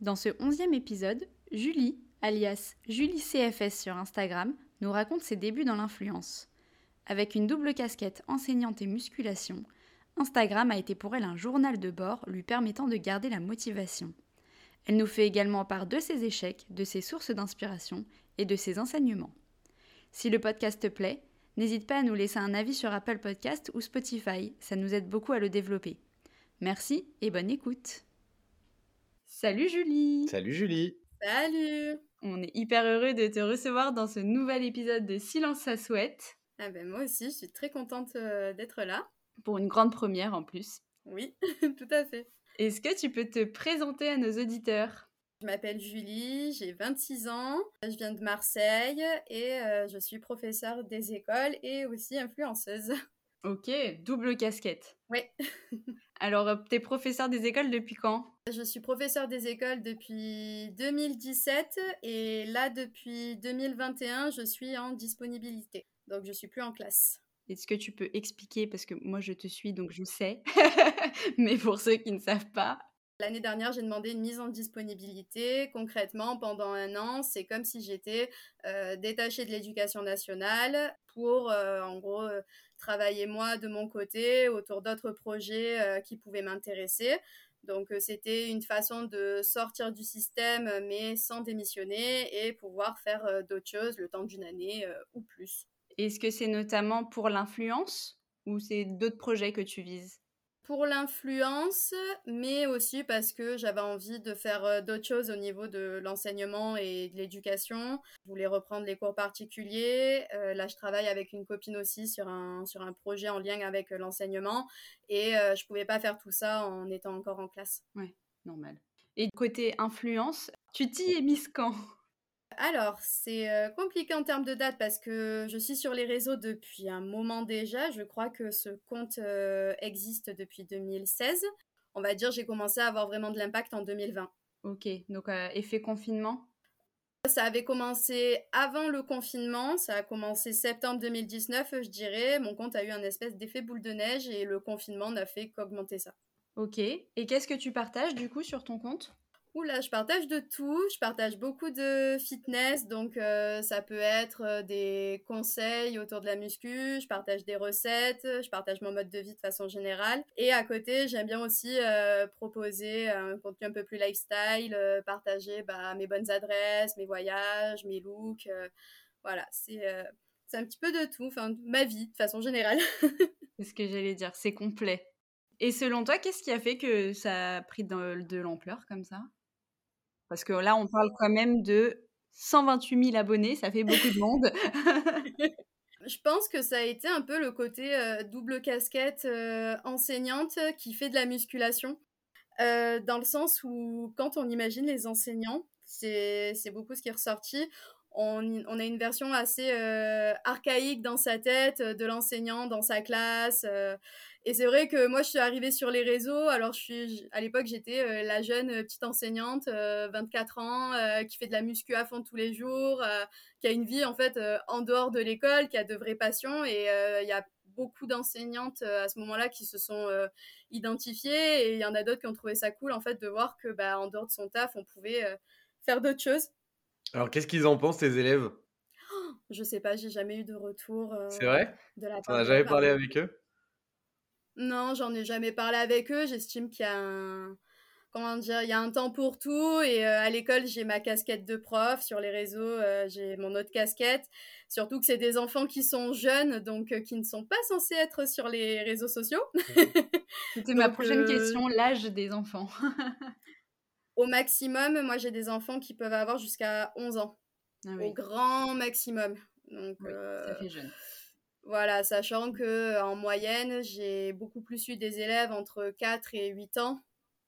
Dans ce onzième épisode, Julie, alias Julie CFS sur Instagram, nous raconte ses débuts dans l'influence. Avec une double casquette enseignante et musculation, Instagram a été pour elle un journal de bord lui permettant de garder la motivation. Elle nous fait également part de ses échecs, de ses sources d'inspiration et de ses enseignements. Si le podcast te plaît, n'hésite pas à nous laisser un avis sur Apple Podcast ou Spotify, ça nous aide beaucoup à le développer. Merci et bonne écoute. Salut Julie Salut Julie Salut On est hyper heureux de te recevoir dans ce nouvel épisode de Silence ça souhaite. ah ben Moi aussi, je suis très contente euh, d'être là. Pour une grande première en plus. Oui, tout à fait. Est-ce que tu peux te présenter à nos auditeurs? Je m'appelle Julie, j'ai 26 ans, je viens de Marseille et euh, je suis professeure des écoles et aussi influenceuse. Ok, double casquette. Oui. Alors, euh, t'es professeur des écoles depuis quand? Je suis professeur des écoles depuis 2017 et là, depuis 2021, je suis en disponibilité. Donc, je suis plus en classe. Est-ce que tu peux expliquer, parce que moi je te suis donc je sais, mais pour ceux qui ne savent pas. L'année dernière, j'ai demandé une mise en disponibilité. Concrètement, pendant un an, c'est comme si j'étais euh, détachée de l'éducation nationale pour, euh, en gros, euh, travailler moi de mon côté autour d'autres projets qui pouvaient m'intéresser. Donc, c'était une façon de sortir du système, mais sans démissionner et pouvoir faire d'autres choses le temps d'une année ou plus. Est-ce que c'est notamment pour l'influence ou c'est d'autres projets que tu vises? Pour l'influence, mais aussi parce que j'avais envie de faire euh, d'autres choses au niveau de l'enseignement et de l'éducation. Je voulais reprendre les cours particuliers. Euh, là, je travaille avec une copine aussi sur un, sur un projet en lien avec euh, l'enseignement. Et je pouvais pas faire tout ça en étant encore en classe. Ouais, normal. Et côté influence, tu t'y es quand? Alors, c'est euh, compliqué en termes de date parce que je suis sur les réseaux depuis un moment déjà. Je crois que ce compte euh, existe depuis 2016. On va dire, j'ai commencé à avoir vraiment de l'impact en 2020. Ok, donc euh, effet confinement? Ça avait commencé avant le confinement, ça a commencé septembre 2019, je dirais. Mon compte a eu un espèce d'effet boule de neige et le confinement n'a fait qu'augmenter ça. Ok, et qu'est-ce que tu partages du coup sur ton compte? Oula, je partage de tout. Je partage beaucoup de fitness, donc euh, ça peut être euh, des conseils autour de la muscu. Je partage des recettes. Je partage mon mode de vie de façon générale. Et à côté, j'aime bien aussi euh, proposer un contenu un peu plus lifestyle, partager bah, mes bonnes adresses, mes voyages, mes looks. voilà, c'est c'est un petit peu de tout. Enfin, ma vie de façon générale. C'est ce que j'allais dire, c'est complet. Et selon toi, qu'est-ce qui a fait que ça a pris de l'ampleur comme ça? Parce que là, on parle quand même de 128 000 abonnés, ça fait beaucoup de monde. Je pense que ça a été un peu le côté euh, double casquette euh, enseignante qui fait de la musculation. Euh, dans le sens où quand on imagine les enseignants, c'est c'est beaucoup ce qui est ressorti. On, a une version assez euh, archaïque dans sa tête euh, de l'enseignant dans sa classe. euh, et c'est vrai que moi, je suis arrivée sur les réseaux. Alors, je suis, à l'époque, j'étais la jeune petite enseignante, euh, 24 ans, qui fait de la muscu à fond tous les jours, qui a une vie en fait en dehors de l'école, qui a de vraies passions. Et il y a beaucoup d'enseignantes à ce moment-là qui se sont identifiées. Et il y en a d'autres qui ont trouvé ça cool en fait de voir que bah, en dehors de son taf, on pouvait faire d'autres choses. Alors qu'est-ce qu'ils en pensent tes élèves? Je sais pas, j'ai jamais eu de retour euh, C'est vrai? de la part as jamais parlé parents. avec eux? Non, j'en ai jamais parlé avec eux. J'estime qu'il y a un comment dire, il y a un temps pour tout et euh, à l'école, j'ai ma casquette de prof, sur les réseaux, euh, j'ai mon autre casquette. Surtout que c'est des enfants qui sont jeunes donc euh, qui ne sont pas censés être sur les réseaux sociaux. C'était ma prochaine euh, question, l'âge des enfants. Au maximum, moi j'ai des enfants qui peuvent avoir jusqu'à 11 ans, Ah au grand maximum. Donc oui, euh, ça fait jeune. Voilà, sachant que en moyenne, j'ai beaucoup plus eu des élèves entre 4 et 8 ans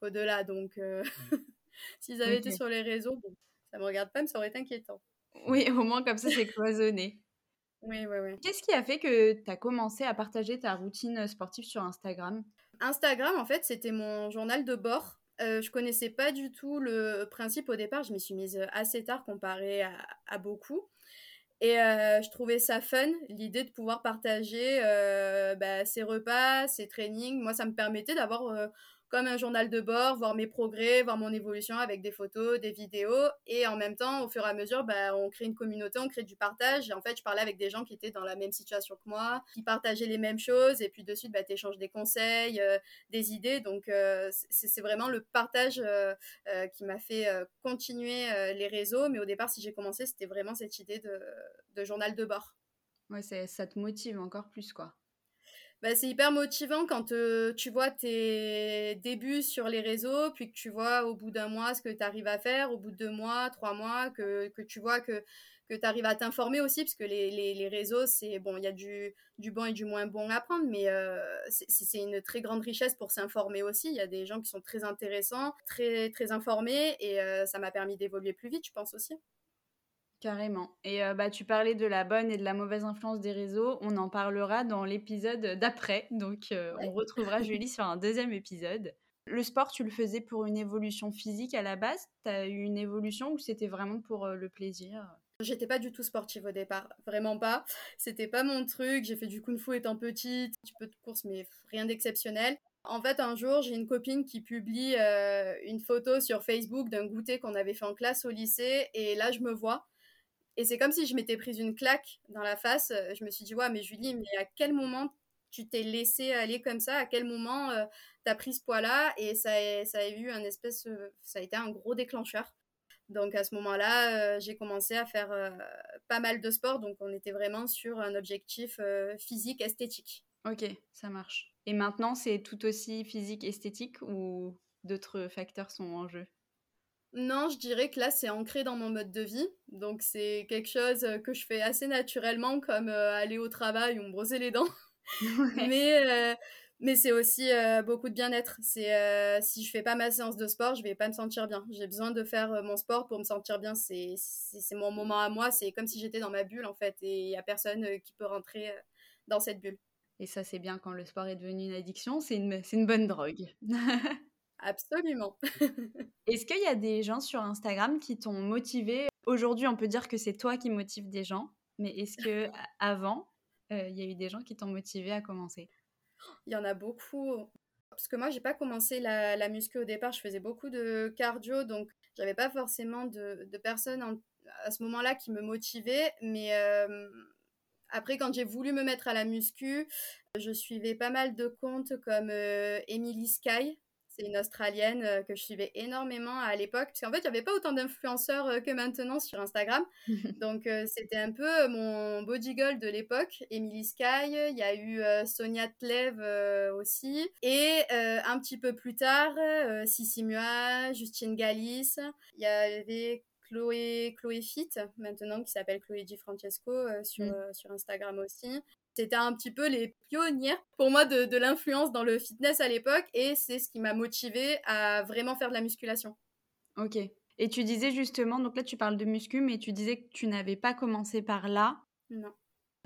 qu'au-delà. Donc, euh, S'ils avaient été sur les réseaux, bon, ça me regarde pas, mais ça aurait été inquiétant. Oui, au moins comme ça, c'est cloisonné. oui, oui, oui. Qu'est-ce qui a fait que tu as commencé à partager ta routine sportive sur Instagram? Instagram, en fait, c'était mon journal de bord. Euh, je connaissais pas du tout le principe au départ. Je m'y suis mise assez tard comparé à, beaucoup. Et euh, je trouvais ça fun, l'idée de pouvoir partager euh, bah, ses repas, ses trainings. Moi, ça me permettait d'avoir euh, comme un journal de bord, voir mes progrès, voir mon évolution avec des photos, des vidéos. Et en même temps, au fur et à mesure, bah, on crée une communauté, on crée du partage. Et en fait, je parlais avec des gens qui étaient dans la même situation que moi, qui partageaient les mêmes choses. Et puis de suite, bah, tu échanges des conseils, euh, des idées. Donc, euh, c'est vraiment le partage euh, qui m'a fait continuer les réseaux. Mais au départ, si j'ai commencé, c'était vraiment cette idée de, de journal de bord. Ouais, ça te motive encore plus, quoi. Bah, c'est hyper motivant quand tu vois tes débuts sur les réseaux, puis que tu vois au bout d'un mois ce que tu arrives à faire, au bout de deux mois, trois mois, que, que tu vois que, que tu arrives à t'informer aussi, parce que les, les, les réseaux, c'est bon, il y a du, du bon et du moins bon à prendre, mais c'est une très grande richesse pour s'informer aussi. Il y a des gens qui sont très intéressants, très, très informés, et ça m'a permis d'évoluer plus vite, je pense aussi. Carrément. Et euh, bah, tu parlais de la bonne et de la mauvaise influence des réseaux. On en parlera dans l'épisode d'après. Donc, euh, on retrouvera Julie sur un deuxième épisode. Le sport, tu le faisais pour une évolution physique à la base? Tu as eu une évolution ou c'était vraiment pour euh, le plaisir? J'étais pas du tout sportive au départ, vraiment pas. C'était pas mon truc. J'ai fait du kung-fu étant petite, un petit peu de course, mais rien d'exceptionnel. En fait, un jour, j'ai une copine qui publie une photo sur Facebook d'un goûter qu'on avait fait en classe au lycée, et là, je me vois. Et c'est comme si je m'étais prise une claque dans la face. Euh, je me suis dit, ouais, mais Julie, mais à quel moment tu t'es laissé aller comme ça? À quel moment euh, tu as pris ce poids-là? Et ça a, ça a eu un espèce, euh, ça a été un gros déclencheur. Donc à ce moment-là, j'ai commencé à faire pas mal de sport. Donc on était vraiment sur un objectif physique, esthétique. Ok, ça marche. Et maintenant, c'est tout aussi physique, esthétique ou d'autres facteurs sont en jeu? Non, je dirais que là, c'est ancré dans mon mode de vie. Donc, c'est quelque chose euh, que je fais assez naturellement, comme euh, aller au travail ou me brosser les dents. mais euh, mais c'est aussi beaucoup de bien-être. C'est si je fais pas ma séance de sport, je vais pas me sentir bien. J'ai besoin de faire mon sport pour me sentir bien. C'est mon moment à moi. C'est comme si j'étais dans ma bulle, en fait. Et il y a personne qui peut rentrer dans cette bulle. Et ça, c'est bien quand le sport est devenu une addiction. C'est une, une bonne drogue. Absolument. Est-ce qu'il y a des gens sur Instagram qui t'ont motivé? Aujourd'hui, on peut dire que c'est toi qui motive des gens, mais est-ce que avant, euh, il y a eu des gens qui t'ont motivé à commencer? Il y en a beaucoup. Parce que moi, j'ai pas commencé la, la, muscu au départ, je faisais beaucoup de cardio, donc j'avais pas forcément de, personnes à ce moment-là qui me motivaient. Mais euh, après, quand j'ai voulu me mettre à la muscu, je suivais pas mal de comptes comme euh, Emily Sky, c'est une Australienne euh, que je suivais énormément à l'époque, parce qu'en fait, il n'y avait pas autant d'influenceurs euh, que maintenant sur Instagram. Donc, euh, c'était un peu mon body goal de l'époque. Emily Sky, il y a eu Sonia Tlev aussi. Et un petit peu plus tard, Sissi Mua, Justine Galis. Il y avait Chloé, Chloé Fit, maintenant, qui s'appelle Chloé Di Francesco sur, mm. sur Instagram aussi. C'était un petit peu les pionnières pour moi de, l'influence dans le fitness à l'époque et c'est ce qui m'a motivée à vraiment faire de la musculation. Ok. Et tu disais justement, donc là tu parles de muscu, mais tu disais que tu n'avais pas commencé par là. Non.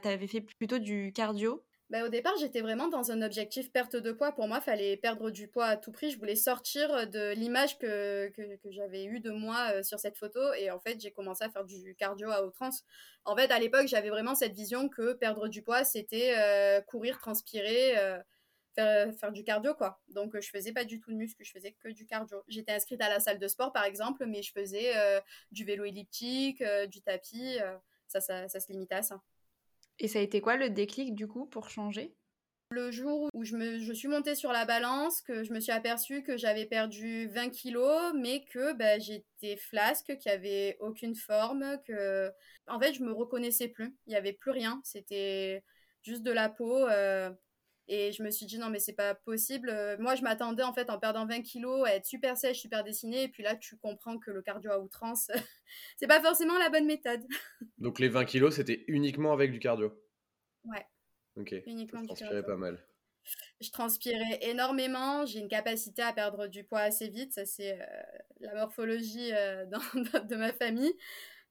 Tu avais fait plutôt du cardio. Bah, au départ, j'étais vraiment dans un objectif perte de poids. Pour moi, il fallait perdre du poids à tout prix. Je voulais sortir de l'image que, que, j'avais eue de moi euh, sur cette photo. Et en fait, j'ai commencé à faire du cardio à outrance. En fait, à l'époque, j'avais vraiment cette vision que perdre du poids, c'était euh, courir, transpirer, euh, faire, faire, du cardio, quoi. Donc, je faisais pas du tout de muscle, je faisais que du cardio. J'étais inscrite à la salle de sport, par exemple, mais je faisais du vélo elliptique, du tapis. ça, ça, ça se limitait à ça. Et ça a été quoi le déclic du coup pour changer? Le jour où je, me, je suis montée sur la balance, que je me suis aperçue que j'avais perdu 20 kilos, mais que bah, j'étais flasque, qu'il n'y avait aucune forme, que en fait je me reconnaissais plus, il n'y avait plus rien, c'était juste de la peau. Euh, et je me suis dit, non, mais c'est pas possible. Euh, moi, je m'attendais, en fait, en perdant 20 kilos, à être super sèche, super dessinée. Et puis là, tu comprends que le cardio à outrance, c'est pas forcément la bonne méthode. Donc, les 20 kilos, c'était uniquement avec du cardio? Ouais. Ok. Uniquement du cardio. pas mal. je transpirais énormément, j'ai une capacité à perdre du poids assez vite, ça c'est la morphologie de ma famille.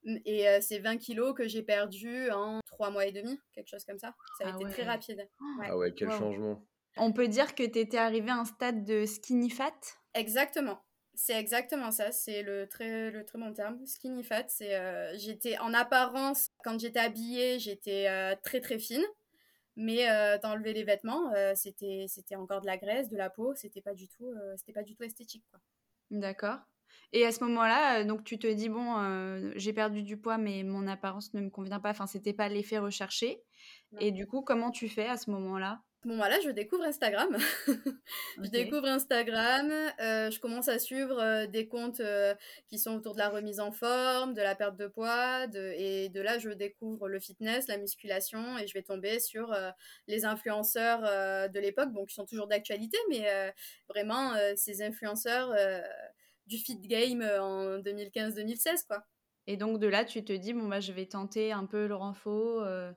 Et c'est 20 kilos que j'ai perdu en 3 mois et demi, quelque chose comme ça. Ça a ah été très rapide. Ah ouais, quel changement. On peut dire que tu étais arrivée à un stade de skinny fat? Exactement. C'est exactement ça, c'est le très, le très bon terme, skinny fat. C'est, j'étais en apparence, quand j'étais habillée, j'étais très très fine, mais d'enlever les vêtements, c'était, c'était encore de la graisse, de la peau, c'était pas du tout, c'était pas du tout esthétique. Quoi. D'accord. Et à ce moment-là, donc tu te dis bon, j'ai perdu du poids, mais mon apparence ne me convient pas. Enfin, c'était pas l'effet recherché. Et du coup, comment tu fais à ce moment-là? À ce moment-là, je découvre Instagram. je découvre Instagram. je commence à suivre des comptes qui sont autour de la remise en forme, de la perte de poids, et de là, je découvre le fitness, la musculation, et je vais tomber sur les influenceurs de l'époque, bon, qui sont toujours d'actualité, mais vraiment ces influenceurs du fit game euh, en 2015-2016, quoi. Et donc de là, tu te dis, bon, bah, je vais tenter un peu le renfort. Euh...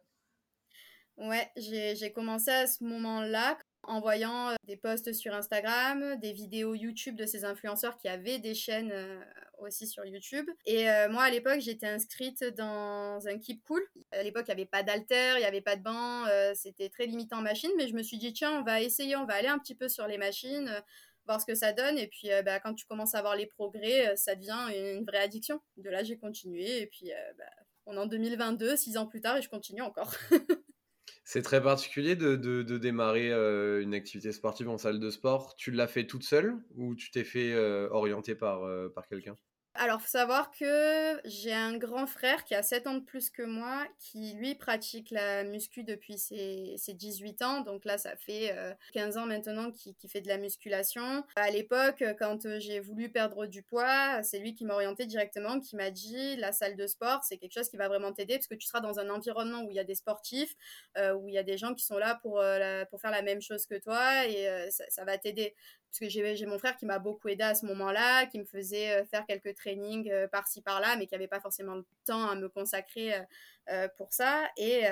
Ouais, j'ai commencé à ce moment-là en voyant euh, des posts sur Instagram, des vidéos YouTube de ces influenceurs qui avaient des chaînes euh, aussi sur YouTube. Et moi, à l'époque, j'étais inscrite dans un Keep Cool. À l'époque, il n'y avait pas d'alter, il n'y avait pas de banc, c'était très limité en machine, mais je me suis dit, tiens, on va essayer, on va aller un petit peu sur les machines voir ce que ça donne. Et puis, euh, bah, quand tu commences à voir les progrès, euh, ça devient une vraie addiction. De là, j'ai continué. Et puis, euh, bah, on est en 2022, six ans plus tard, et je continue encore. C'est très particulier de, démarrer une activité sportive en salle de sport. Tu l'as fait toute seule ou tu t'es fait orienter par quelqu'un? Alors, faut savoir que j'ai un grand frère qui a 7 ans de plus que moi, qui lui pratique la muscu depuis ses, 18 ans. Donc là, ça fait 15 euh, ans maintenant qu'il fait de la musculation. À l'époque, quand j'ai voulu perdre du poids, c'est lui qui m'a orienté directement, qui m'a dit la salle de sport, c'est quelque chose qui va vraiment t'aider parce que tu seras dans un environnement où il y a des sportifs, euh, où il y a des gens qui sont là pour, euh, pour faire la même chose que toi et ça, va t'aider parce que j'ai mon frère qui m'a beaucoup aidé à ce moment-là, qui me faisait euh, faire quelques trainings euh, par-ci par-là, mais qui n'avait pas forcément le temps à me consacrer euh, pour ça. Et,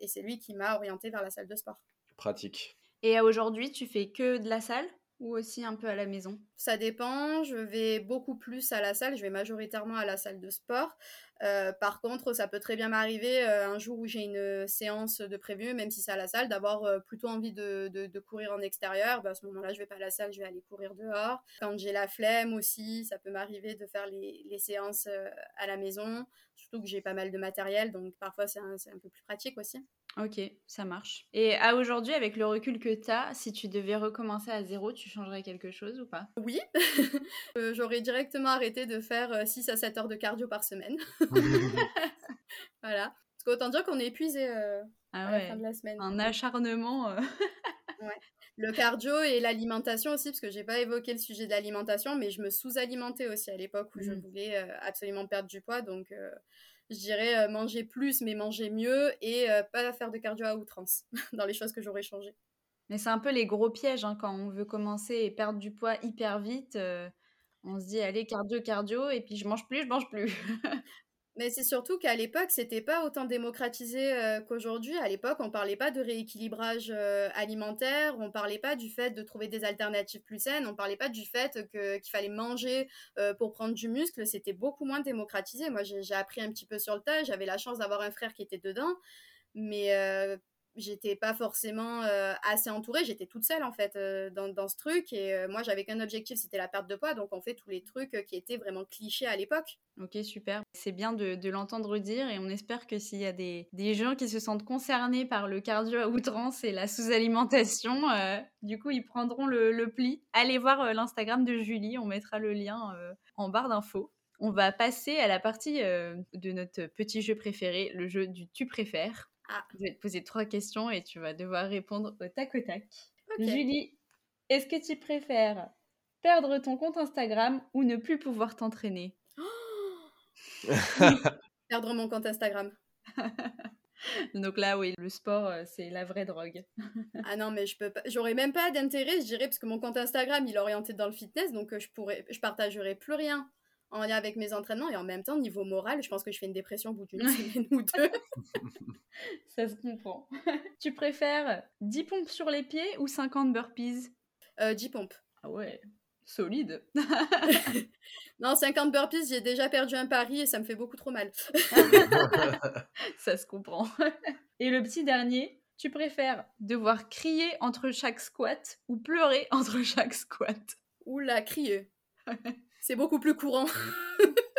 et c'est lui qui m'a orienté vers la salle de sport. Pratique. Et aujourd'hui, tu fais que de la salle? Ou aussi un peu à la maison? Ça dépend. Je vais beaucoup plus à la salle. Je vais majoritairement à la salle de sport. Euh, par contre, ça peut très bien m'arriver euh, un jour où j'ai une séance de prévu, même si c'est à la salle, d'avoir euh, plutôt envie de, de, courir en extérieur. Bah, à ce moment-là, je vais pas à la salle, je vais aller courir dehors. Quand j'ai la flemme aussi, ça peut m'arriver de faire les, les séances à la maison. Surtout que j'ai pas mal de matériel, donc parfois c'est un peu plus pratique aussi. Ok, ça marche. Et à aujourd'hui, avec le recul que tu as, si tu devais recommencer à zéro, tu changerais quelque chose ou pas? Oui, j'aurais directement arrêté de faire 6 à 7 heures de cardio par semaine. voilà. Parce qu'autant dire qu'on est épuisé euh, ah à la fin de la semaine. Un acharnement. Euh. Le cardio et l'alimentation aussi, parce que j'ai pas évoqué le sujet de l'alimentation, mais je me sous-alimentais aussi à l'époque où je mmh. voulais euh, absolument perdre du poids. Donc, je dirais manger plus, mais manger mieux et pas faire de cardio à outrance dans les choses que j'aurais changé. Mais c'est un peu les gros pièges hein, quand on veut commencer et perdre du poids hyper vite on se dit allez cardio cardio et puis je mange plus je mange plus mais c'est surtout qu'à l'époque c'était pas autant démocratisé euh, qu'aujourd'hui. À l'époque on parlait pas de rééquilibrage euh, alimentaire on parlait pas du fait de trouver des alternatives plus saines on parlait pas du fait que qu'il fallait manger euh, pour prendre du muscle. C'était beaucoup moins démocratisé. Moi j'ai appris un petit peu sur le tas. J'avais la chance d'avoir un frère qui était dedans. Mais j'étais pas forcément euh, assez entourée, j'étais toute seule en fait euh, dans, dans, ce truc et euh, moi j'avais qu'un objectif, c'était la perte de poids, donc on fait tous les trucs qui étaient vraiment clichés à l'époque. Ok, super. C'est bien de, l'entendre dire et on espère que s'il y a des, des, gens qui se sentent concernés par le cardio à outrance et la sous-alimentation, du coup ils prendront le, le pli. Allez voir l'Instagram de Julie, on mettra le lien en barre d'infos. On va passer à la partie de notre petit jeu préféré, le jeu du tu préfères. Ah. Je vais te poser trois questions et tu vas devoir répondre au tac au tac. Julie, est-ce que tu préfères perdre ton compte Instagram ou ne plus pouvoir t'entraîner? Perdre mon compte Instagram. Donc là, oui, le sport, euh, c'est la vraie drogue. ah non, mais je peux pas. J'aurais même pas d'intérêt, je dirais, parce que mon compte Instagram, il est orienté dans le fitness, donc euh, je pourrais, je partagerai plus rien en lien avec mes entraînements. Et en même temps, niveau moral, je pense que je fais une dépression au bout d'une semaine ou deux. Ça se comprend. tu préfères 10 pompes sur les pieds ou 50 burpees? Euh, 10 pompes. Ah ouais, solide. non, 50 burpees, j'ai déjà perdu un pari et ça me fait beaucoup trop mal. ça se comprend. Et le petit dernier, tu préfères devoir crier entre chaque squat ou pleurer entre chaque squat? Oula, crier. C'est beaucoup plus courant.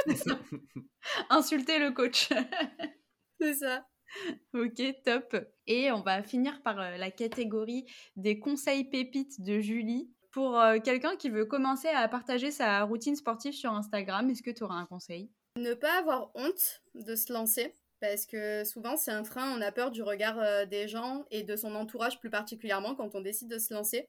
Insulter le coach. C'est ça. Ok, top. Et on va finir par euh, la catégorie des conseils pépites de Julie. Pour euh, quelqu'un qui veut commencer à partager sa routine sportive sur Instagram, est-ce que tu auras un conseil? Ne pas avoir honte de se lancer. Parce que souvent, c'est un frein, on a peur du regard euh, des gens et de son entourage plus particulièrement quand on décide de se lancer.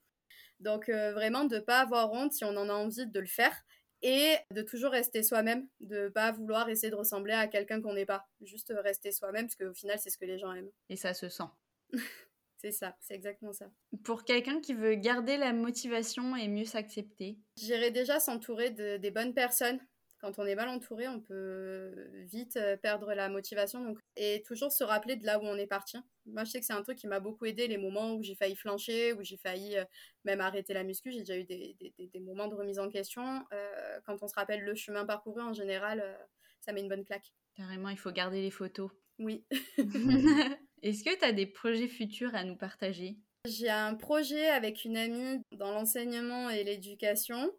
Donc vraiment, de ne pas avoir honte si on en a envie de le faire et de toujours rester soi-même, de pas vouloir essayer de ressembler à quelqu'un qu'on n'est pas, juste rester soi-même parce qu'au final c'est ce que les gens aiment. Et ça se sent. c'est ça, c'est exactement ça. Pour quelqu'un qui veut garder la motivation et mieux s'accepter, j'irais déjà s'entourer de, des bonnes personnes quand on est mal entouré, on peut vite euh, perdre la motivation. Donc, et toujours se rappeler de là où on est parti. Moi, je sais que c'est un truc qui m'a beaucoup aidé, les moments où j'ai failli flancher, où j'ai failli euh, même arrêter la muscu. J'ai déjà eu des, des, moments de remise en question. Euh, quand on se rappelle le chemin parcouru, en général, ça met une bonne claque. Carrément, il faut garder les photos. Oui. Est-ce que tu as des projets futurs à nous partager? J'ai un projet avec une amie dans l'enseignement et l'éducation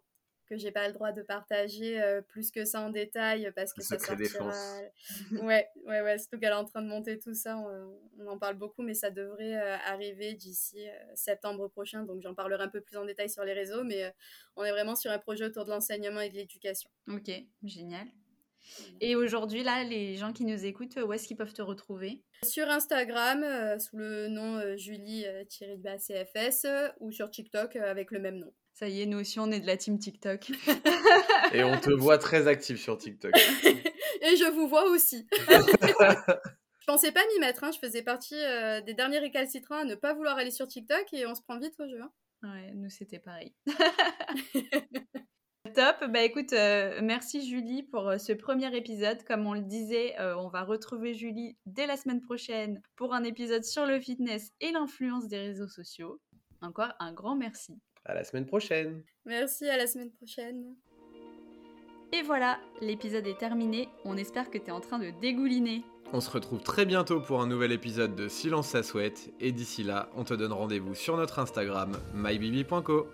que j'ai pas le droit de partager euh, plus que ça en détail parce que ça sortira. ouais, ouais, ouais. Surtout qu'elle est en train de monter tout ça, on, en parle beaucoup, mais ça devrait euh, arriver d'ici euh, septembre prochain. Donc j'en parlerai un peu plus en détail sur les réseaux, mais on est vraiment sur un projet autour de l'enseignement et de l'éducation. Ok, génial. Et aujourd'hui, là, les gens qui nous écoutent, où est-ce qu'ils peuvent te retrouver? Sur Instagram, sous le nom Julie-CFS, ou sur TikTok avec le même nom. Ça y est, nous aussi, on est de la team TikTok. Et on te voit très active sur TikTok. Et je vous vois aussi. je pensais pas m'y mettre, hein. je faisais partie euh, des derniers récalcitrants à ne pas vouloir aller sur TikTok et on se prend vite au jeu. Hein. Ouais, nous c'était pareil. Top, bah écoute, euh, merci Julie pour euh, ce premier épisode. Comme on le disait, on va retrouver Julie dès la semaine prochaine pour un épisode sur le fitness et l'influence des réseaux sociaux. Encore un grand merci. À la semaine prochaine. Merci, à la semaine prochaine. Et voilà, l'épisode est terminé. On espère que tu es en train de dégouliner. On se retrouve très bientôt pour un nouvel épisode de Silence ça souhaite. Et d'ici là, on te donne rendez-vous sur notre Instagram, mybibi.co.